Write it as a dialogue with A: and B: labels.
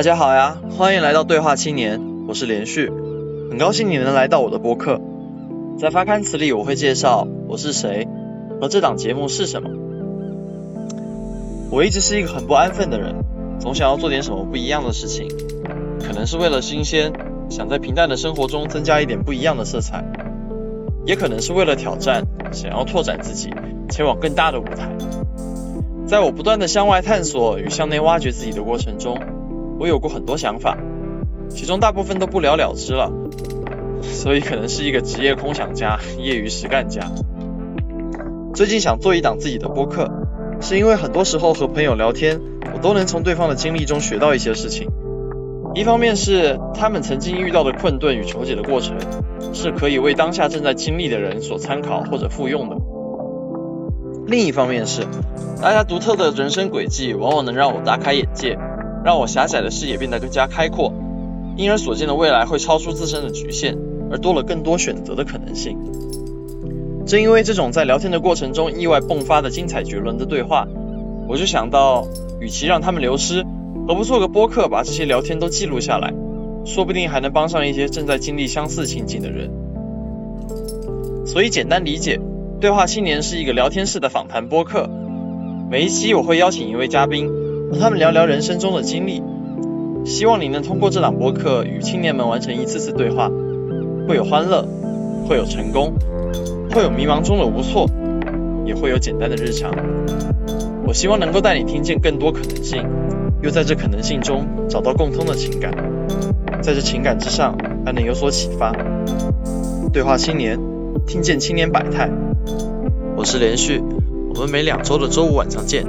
A: 大家好呀，欢迎来到对话青年，我是连续，很高兴你能来到我的播客。在发刊词里，我会介绍我是谁和这档节目是什么。我一直是一个很不安分的人，总想要做点什么不一样的事情，可能是为了新鲜，想在平淡的生活中增加一点不一样的色彩，也可能是为了挑战，想要拓展自己，前往更大的舞台。在我不断的向外探索与向内挖掘自己的过程中，我有过很多想法，其中大部分都不了了之了，所以可能是一个职业空想家，业余实干家。最近想做一档自己的播客，是因为很多时候和朋友聊天，我都能从对方的经历中学到一些事情。一方面是他们曾经遇到的困顿与求解的过程，是可以为当下正在经历的人所参考或者复用的。另一方面是，大家独特的人生轨迹往往能让我大开眼界，让我狭窄的视野变得更加开阔，因而所见的未来会超出自身的局限，而多了更多选择的可能性。正因为这种在聊天的过程中意外迸发的精彩绝伦的对话，我就想到，与其让他们流失，何不做个播客把这些聊天都记录下来，说不定还能帮上一些正在经历相似情景的人。所以简单理解。对话青年是一个聊天式的访谈播客，每一期我会邀请一位嘉宾，和他们聊聊人生中的经历。希望你能通过这档播客与青年们完成一次次对话，会有欢乐，会有成功，会有迷茫中的无措，也会有简单的日常。我希望能够带你听见更多可能性，又在这可能性中找到共通的情感，在这情感之上还能有所启发。对话青年，听见青年百态。我是连续，我们每两周的周五晚上见。